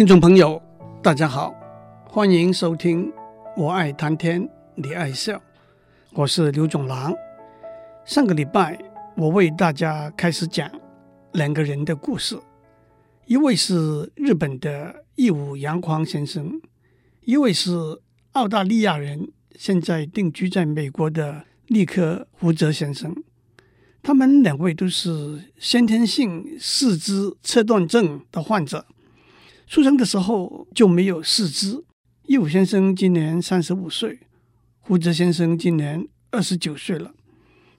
听众朋友，大家好，欢迎收听《我爱谈天，你爱笑》，我是刘总郎。上个礼拜，我为大家开始讲两个人的故事，一位是日本的义武扬匡先生，一位是澳大利亚人，现在定居在美国的立克胡泽先生。他们两位都是先天性四肢侧断症的患者，出生的时候就没有四肢。义武先生今年三十五岁，胡泽先生今年二十九岁了。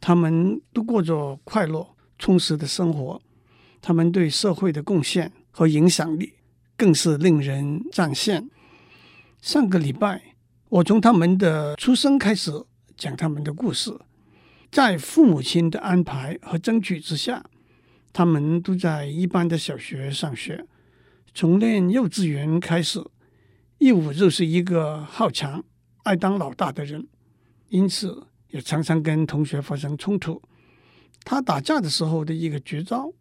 他们都过着快乐充实的生活，他们对社会的贡献和影响力更是令人赞羡。上个礼拜，我从他们的出生开始讲他们的故事。在父母亲的安排和争取之下，他们都在一般的小学上学。从念幼稚园开始，义武就是一个好强、爱当老大的人，因此也常常跟同学发生冲突。他打架的时候的一个绝招，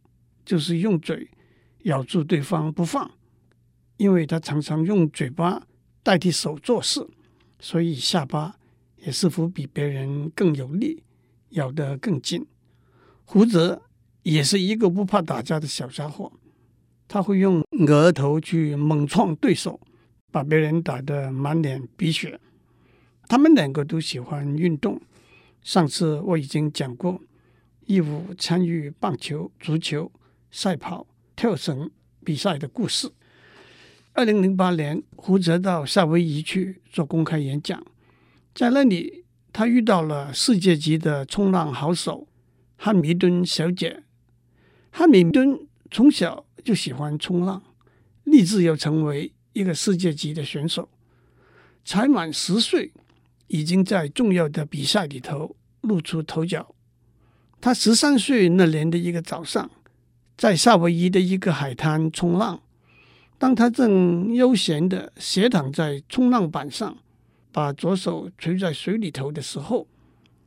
就是用嘴咬住对方不放，因为他常常用嘴巴代替手做事，所以下巴也似乎比别人更有力。咬得更紧。胡泽也是一个不怕打架的小家伙，他会用额头去猛撞对手，把别人打得满脸鼻血。他们两个都喜欢运动。上次我已经讲过，义武参与棒球、足球、赛跑、跳绳比赛的故事。二零零八年，胡泽到夏威夷去做公开演讲，在那里。他遇到了世界级的冲浪好手汉密敦小姐。汉密敦从小就喜欢冲浪，立志要成为一个世界级的选手。才满十岁，已经在重要的比赛里头露出头角。他十三岁那年的一个早上，在夏威夷的一个海滩冲浪，当他正悠闲地斜躺在冲浪板上。把左手垂在水里头的时候，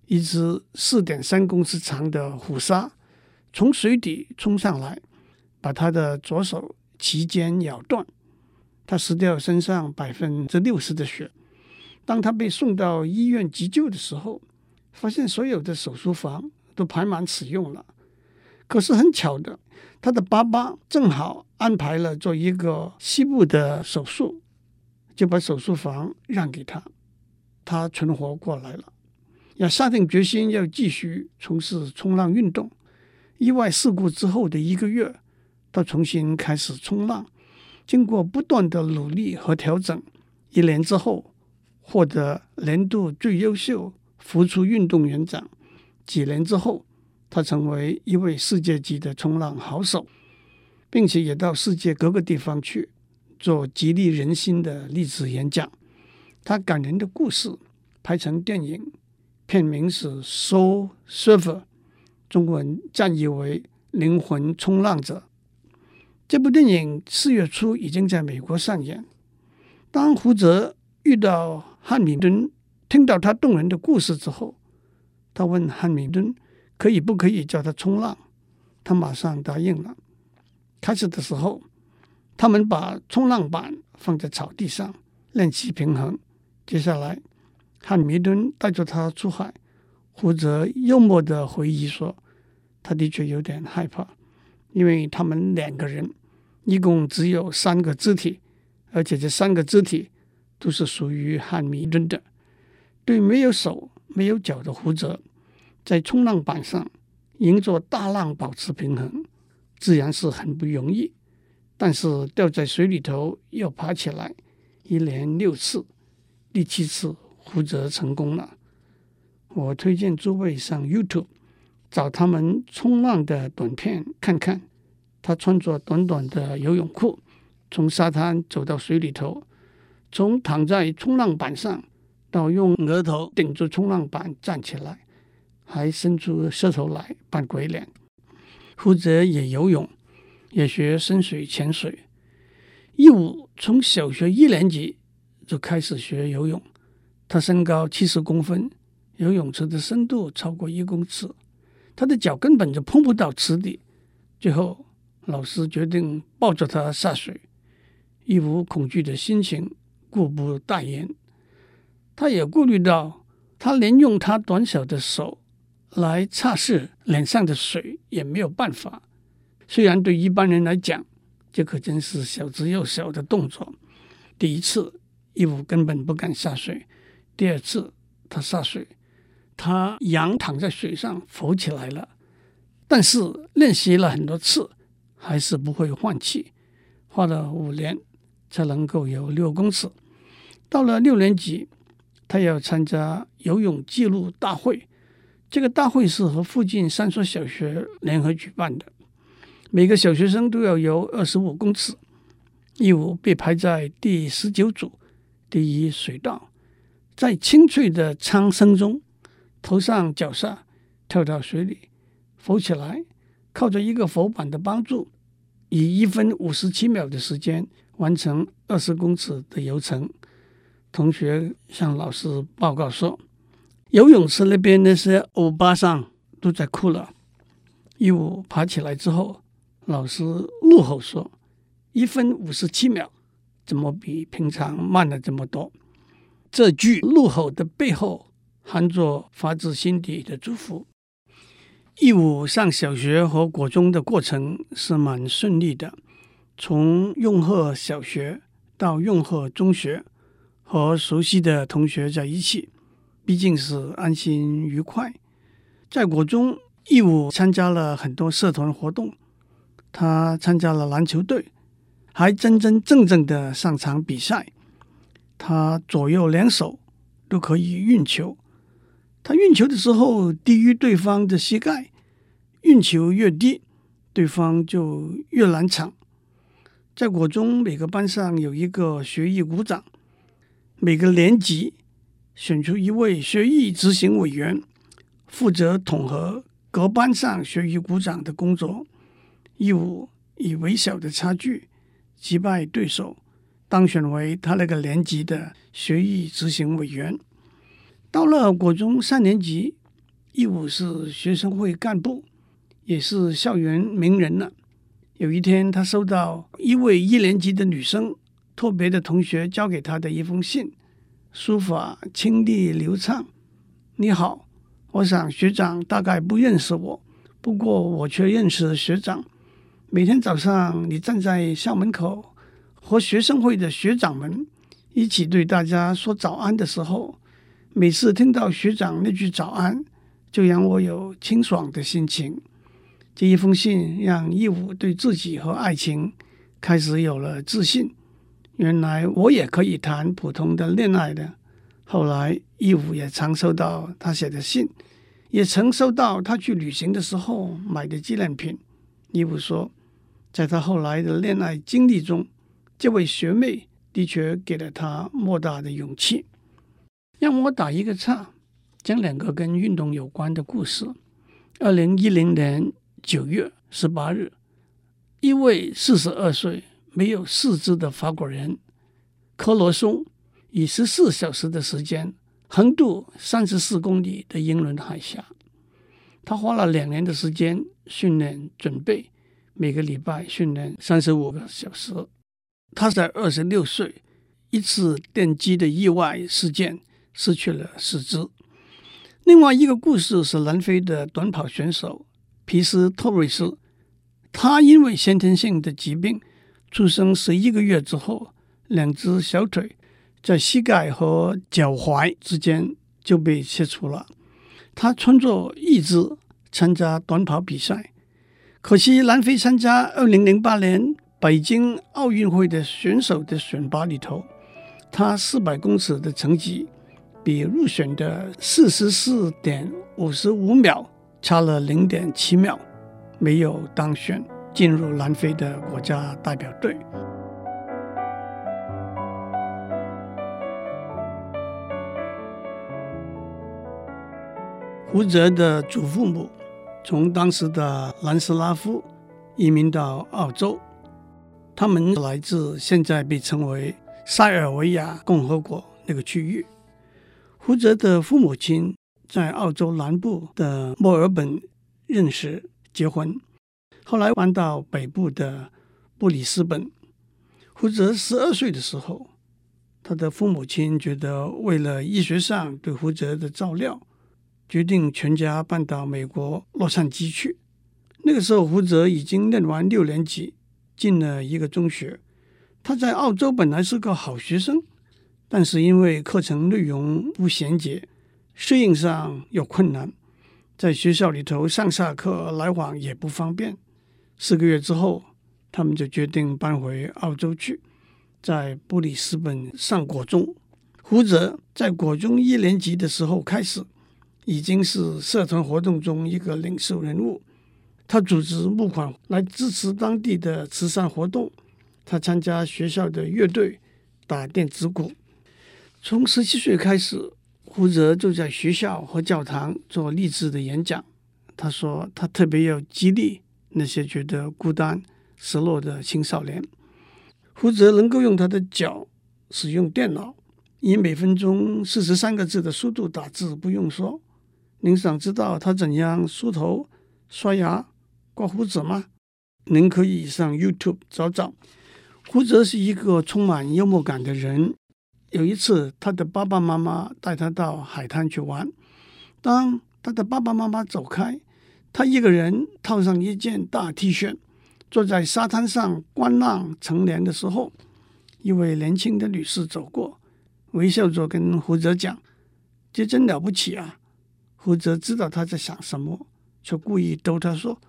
一只四点三公尺长的虎鲨从水底冲上来，把他的左手鳍尖咬断，他失掉身上百分之六十的血。当他被送到医院急救的时候，发现所有的手术房都排满使用了。可是很巧的，他的爸爸正好安排了做一个膝部的手术。就把手术房让给他，他存活过来了，也下定决心要继续从事冲浪运动。意外事故之后的一个月，他重新开始冲浪，经过不断的努力和调整，一年之后获得年度最优秀复出运动员奖。几年之后，他成为一位世界级的冲浪好手，并且也到世界各个地方去。做激励人心的励志演讲，他感人的故事拍成电影，片名是《Soul Surfer》，中文颤译为《灵魂冲浪者》。这部电影四月初已经在美国上演。当胡泽遇到汉密顿，听到他动人的故事之后，他问汉密顿可以不可以叫他冲浪，他马上答应了。开始的时候。他们把冲浪板放在草地上练习平衡。接下来，汉密敦带着他出海。胡泽幽默地回忆说：“他的确有点害怕，因为他们两个人一共只有三个肢体，而且这三个肢体都是属于汉密敦的。对没有手、没有脚的胡泽，在冲浪板上迎着大浪保持平衡，自然是很不容易。”但是掉在水里头又爬起来，一连六次，第七次胡泽成功了。我推荐诸位上 YouTube 找他们冲浪的短片看看。他穿着短短的游泳裤，从沙滩走到水里头，从躺在冲浪板上到用额头顶住冲浪板站起来，还伸出舌头来扮鬼脸。胡泽也游泳。也学深水潜水。义武从小学一年级就开始学游泳。他身高七十公分，游泳池的深度超过一公尺，他的脚根本就碰不到池底。最后，老师决定抱着他下水。义务恐惧的心情，顾不代言。他也顾虑到，他连用他短小的手来擦拭脸上的水也没有办法。虽然对一般人来讲，这可真是小之又小的动作。第一次，义务根本不敢下水；第二次，他下水，他仰躺在水上浮起来了。但是练习了很多次，还是不会换气，花了五年才能够游六公尺。到了六年级，他要参加游泳记录大会。这个大会是和附近三所小学联合举办的，每个小学生都要游二十五公尺。义务被排在第十九组，第一水道，在清脆的铿声中，头上脚下跳到水里。浮起来，靠着一个浮板的帮助，以一分五十七秒的时间完成二十公尺的游程。同学向老师报告说，游泳池那边那些欧巴桑都在哭了。一五爬起来之后，老师怒吼说：“一分五十七秒，怎么比平常慢了这么多？”这句怒吼的背后，含着发自心底的祝福。义务上小学和国中的过程是蛮顺利的，从永和小学到永和中学，和熟悉的同学在一起，毕竟是安心愉快。在国中，义务参加了很多社团活动，他参加了篮球队，还真真正正的上场比赛。他左右两手都可以运球。他运球的时候低于对方的膝盖，运球越低，对方就越难抢。在国中，每个班上有一个学艺股长，每个年级选出一位学艺执行委员，负责统合各班上学艺股长的工作。义务以微小的差距击败对手，当选为他那个年级的学艺执行委员。到了国中三年级，义务是学生会干部，也是校园名人了。有一天，他收到一位一年级的女生特别的同学交给他的一封信，书法清丽流畅。你好，我想学长大概不认识我，不过我却认识学长。每天早上，你站在校门口，和学生会的学长们一起对大家说早安的时候。每次听到学长那句早安，就让我有清爽的心情。这一封信让义务对自己和爱情开始有了自信。原来我也可以谈普通的恋爱的。后来义务也常收到他写的信，也曾收到他去旅行的时候买的纪念品。义务说，在他后来的恋爱经历中，这位学妹的确给了他莫大的勇气。让我打一个岔，讲两个跟运动有关的故事。二零一零年九月十八日，一位四十二岁没有四肢的法国人科罗松，以十四小时的时间横渡三十四公里的英伦海峡。他花了两年的时间训练准备，每个礼拜训练三十五个小时。他在二十六岁，一次电击的意外事件。失去了四肢。另外一个故事是南非的短跑选手皮斯托瑞斯，他因为先天性的疾病，出生十一个月之后，两只小腿在膝盖和脚踝之间就被切除了。他穿着义肢参加短跑比赛，可惜南非参加二零零八年北京奥运会的选手的选拔里头，他四百公尺的成绩。比入选的四十四点五十五秒差了零点七秒，没有当选进入南非的国家代表队。胡哲的祖父母从当时的南斯拉夫移民到澳洲，他们来自现在被称为塞尔维亚共和国那个区域。胡哲的父母亲在澳洲南部的墨尔本认识结婚，后来搬到北部的布里斯本。胡哲十二岁的时候，他的父母亲觉得为了医学上对胡哲的照料，决定全家搬到美国洛杉矶去。那个时候，胡哲已经念完六年级，进了一个中学。他在澳洲本来是个好学生，但是因为课程内容不衔接，适应上有困难，在学校里头上下课来往也不方便。四个月之后，他们就决定搬回澳洲去，在布里斯本上国中。胡哲在国中一年级的时候开始，已经是社团活动中一个领袖人物。他组织募款来支持当地的慈善活动。他参加学校的乐队，打电子鼓。从十七岁开始，胡哲就在学校和教堂做励志的演讲。他说，他特别要激励那些觉得孤单、失落的青少年。胡哲能够用他的脚使用电脑，以每分钟四十三个字的速度打字，不用说。您想知道他怎样梳头、刷牙、刮胡子吗？您可以上 YouTube 找找。胡哲是一个充满幽默感的人。有一次，他的爸爸妈妈带他到海滩去玩。当他的爸爸妈妈走开，他一个人套上一件大 T 恤，坐在沙滩上观浪乘凉的时候，一位年轻的女士走过，微笑着跟胡哲讲：“这真了不起啊！”胡哲知道他在想什么，就故意逗他说：“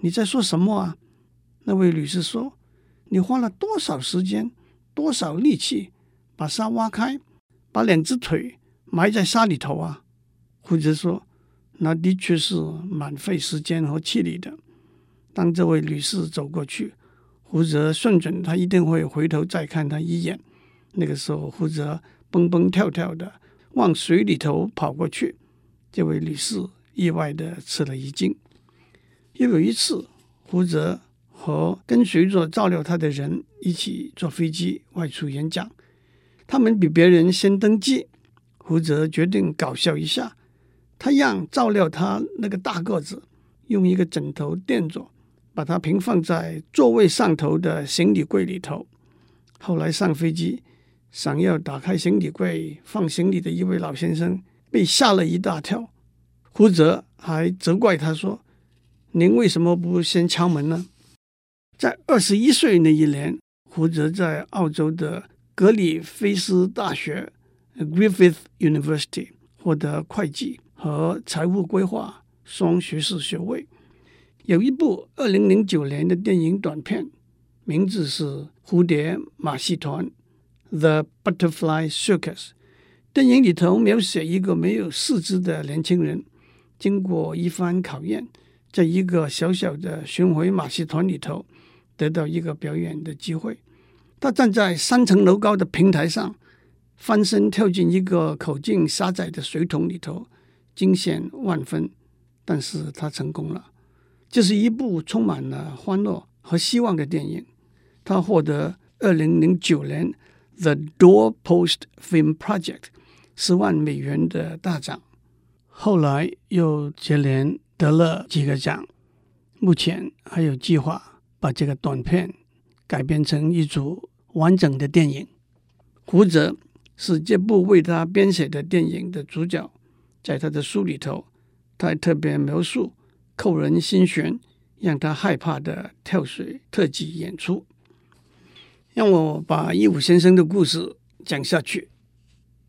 你在说什么啊？”那位女士说。你花了多少时间、多少力气把沙挖开，把两只腿埋在沙里头啊？胡哲说：“那的确是蛮费时间和气力的。”当这位女士走过去，胡哲算准他一定会回头再看他一眼。那个时候，胡哲蹦蹦跳跳的往水里头跑过去，这位女士意外的吃了一惊。又有一次，胡哲。和跟随着照料他的人一起坐飞机外出演讲，他们比别人先登机。胡哲决定搞笑一下，他让照料他那个大个子用一个枕头垫着，把它平放在座位上头的行李柜里头。后来上飞机，想要打开行李柜放行李的一位老先生被吓了一大跳，胡哲还责怪他说：“您为什么不先敲门呢？”在二十一岁那一年，胡哲在澳洲的格里菲斯大学 （Griffith University） 获得会计和财务规划双学士学位。有一部二零零九年的电影短片，名字是《蝴蝶马戏团》（The Butterfly Circus）。电影里头描写一个没有四肢的年轻人，经过一番考验，在一个小小的巡回马戏团里头。得到一个表演的机会，他站在三层楼高的平台上，翻身跳进一个口径狭窄的水桶里头，惊险万分。但是他成功了。这是一部充满了欢乐和希望的电影。他获得二零零九年 The Doorpost Film Project 十万美元的大奖，后来又接连得了几个奖。目前还有计划。把这个短片改编成一组完整的电影。胡哲是这部为他编写的电影的主角，在他的书里头，他特别描述扣人心弦、让他害怕的跳水特技演出。让我把一武先生的故事讲下去。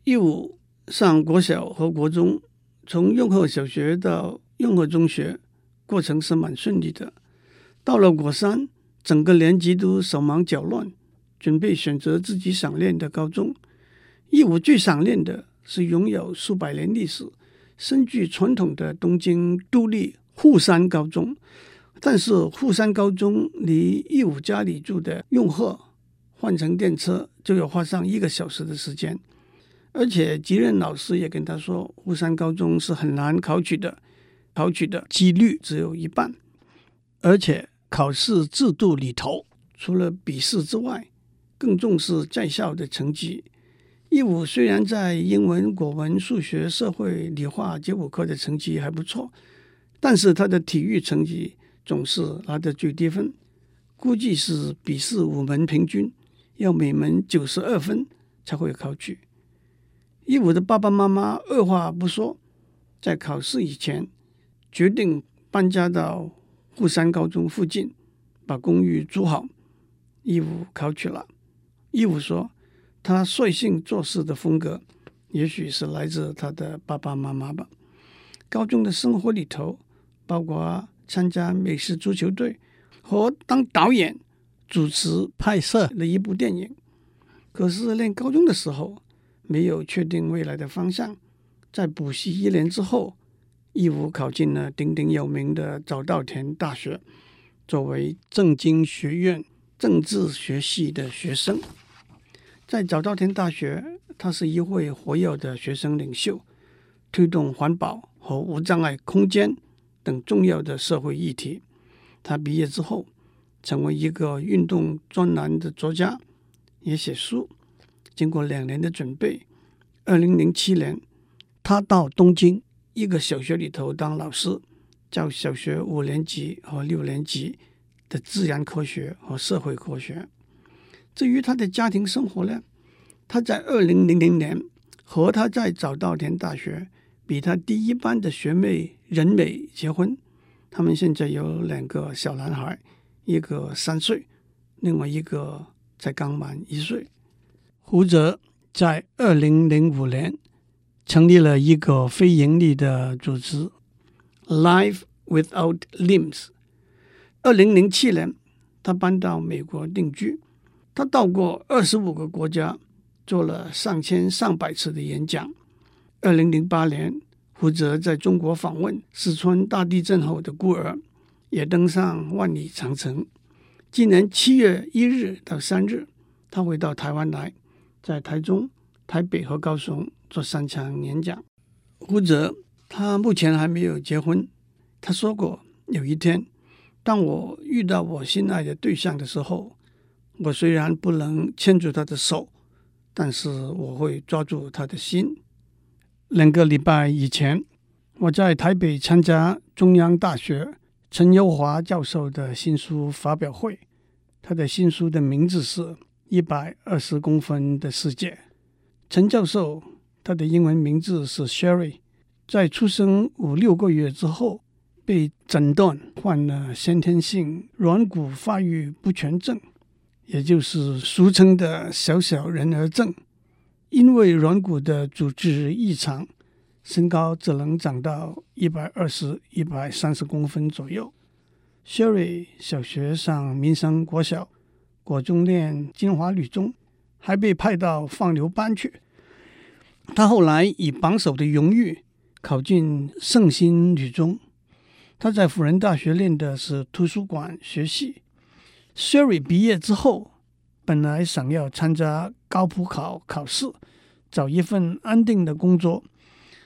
一武上国小和国中，从雍和小学到雍和中学，过程是蛮顺利的。到了国三，整个年级都手忙脚乱，准备选择自己想念的高中。一五最想念的是拥有数百年历史、深具传统的东京都立沪山高中，但是沪山高中离一五家里住的雍和，换乘电车就要花上一个小时的时间，而且吉任老师也跟他说，沪山高中是很难考取的，考取的几率只有一半，而且。考试制度里头，除了笔试之外，更重视在校的成绩。一五虽然在英文、国文、数学、社会、理化这五科的成绩还不错，但是他的体育成绩总是拿的最低分，估计是笔试五门平均，要每门九十二分才会考取。义武的爸爸妈妈二话不说，在考试以前决定搬家到富山高中附近，把公寓租好。义务考取了。义务说，他率性做事的风格，也许是来自他的爸爸妈妈吧。高中的生活里头，包括参加美式足球队和当导演。主持拍摄的一部电影，可是念高中的时候没有确定未来的方向，在补习一年之后，义务考进了鼎鼎有名的早稻田大学，作为政经学院政治学系的学生，在早稻田大学，他是一位活跃的学生领袖，推动环保和无障碍空间等重要的社会议题。他毕业之后，成为一个运动专栏的作家，也写书。经过两年的准备，二零零七年，他到东京一个小学里头当老师，教小学五年级和六年级的自然科学和社会科学。至于他的家庭生活呢，他在二零零零年和他在早稻田大学比他低一班的学妹仁美结婚，他们现在有两个小男孩。一个三岁，另外一个才刚满一岁。胡哲在二零零五年成立了一个非盈利的组织，Life Without Limbs。二零零七年，他搬到美国定居。他到过二十五个国家，做了上千上百次的演讲。二零零八年，胡哲在中国访问四川大地震后的孤儿。也登上万里长城。今年七月一日到三日，他会到台湾来，在台中、台北和高雄做三场演讲。胡哲他目前还没有结婚。他说过，有一天，当我遇到我心爱的对象的时候，我虽然不能牵住他的手，但是我会抓住他的心。两个礼拜以前，我在台北参加中央大学。陈友华教授的新书发表会，他的新书的名字是《一百二十公分的世界》。陈教授，他的英文名字是 Sherry，在出生五六个月之后，被诊断患了先天性软骨发育不全症，也就是俗称的小小人儿症。因为软骨的组织异常。身高只能长到一百二十、一百三十公分左右。Sherry 小学上民生国小，国中念金华女中，还被派到放牛班去。他后来以榜首的荣誉考进圣心女中。他在辅仁大学念的是图书馆学系。Sherry 毕业之后，本来想要参加高普考考试，找一份安定的工作。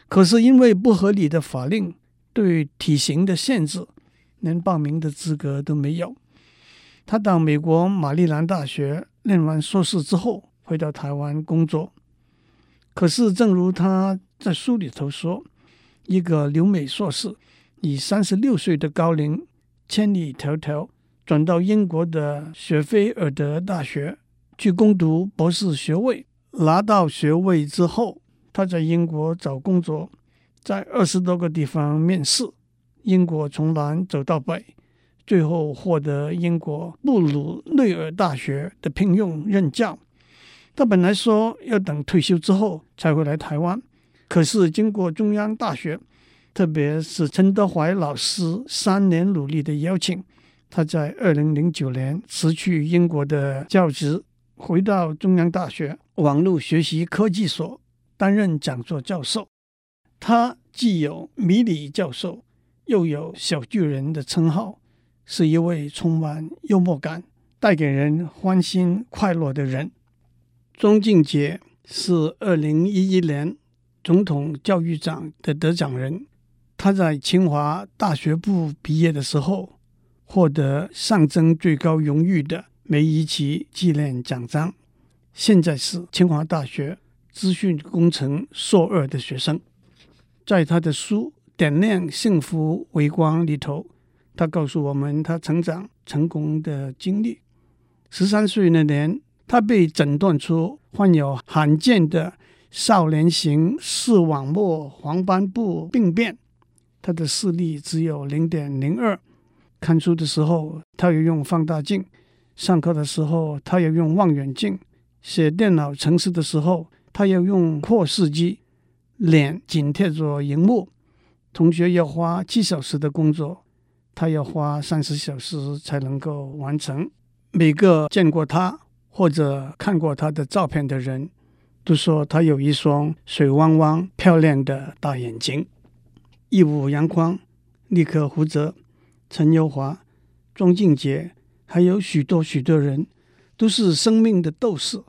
可是因为不合理的法令对体型的限制，连报名的资格都没有。他到美国马里兰大学念完硕士之后，回到台湾工作。可是正如他在书里头说，一个留美硕士以三十六岁的高龄，千里迢迢转到英国的雪菲尔德大学去攻读博士学位，拿到学位之后。他在英国找工作，在二十多个地方面试，英国从南走到北，最后获得英国布鲁内尔大学的聘用任教。他本来说要等退休之后才会来台湾，可是经过中央大学，特别是陈德怀老师三年努力的邀请，他在二零零九年辞去英国的教职，回到中央大学网络学习科技所。担任讲座教授，他既有迷你教授，又有小巨人的称号，是一位充满幽默感、带给人欢欣快乐的人。庄敬杰是二零一一年总统教育奖的得奖人，他在清华大学部毕业的时候，获得象征最高荣誉的梅贻琦纪念奖章，现在是清华大学。资讯工程硕二的学生，在他的书《点亮幸福微光》里头，他告诉我们他成长成功的经历。十三岁那年，他被诊断出患有罕见的少年型视网膜黄斑部病变，他的视力只有零点零二。看书的时候，他要用放大镜；上课的时候，他要用望远镜；写电脑程式的时候，他要用扩视机。脸紧贴着荧幕，同学要花七小时的工作，他要花三十小时才能够完成。每个见过他或者看过他的照片的人，都说他有一双水汪汪、漂亮的大眼睛。义务阳光、立刻胡哲。陈友华、庄敬杰，还有许多许多人，都是生命的斗士。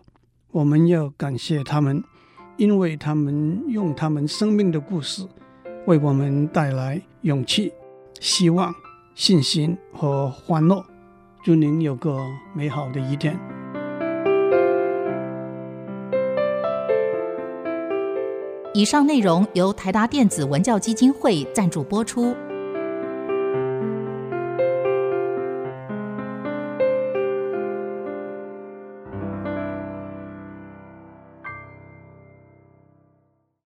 我们要感谢他们，因为他们用他们生命的故事，为我们带来勇气、希望、信心和欢乐。祝您有个美好的一天。以上内容由台达电子文教基金会赞助播出。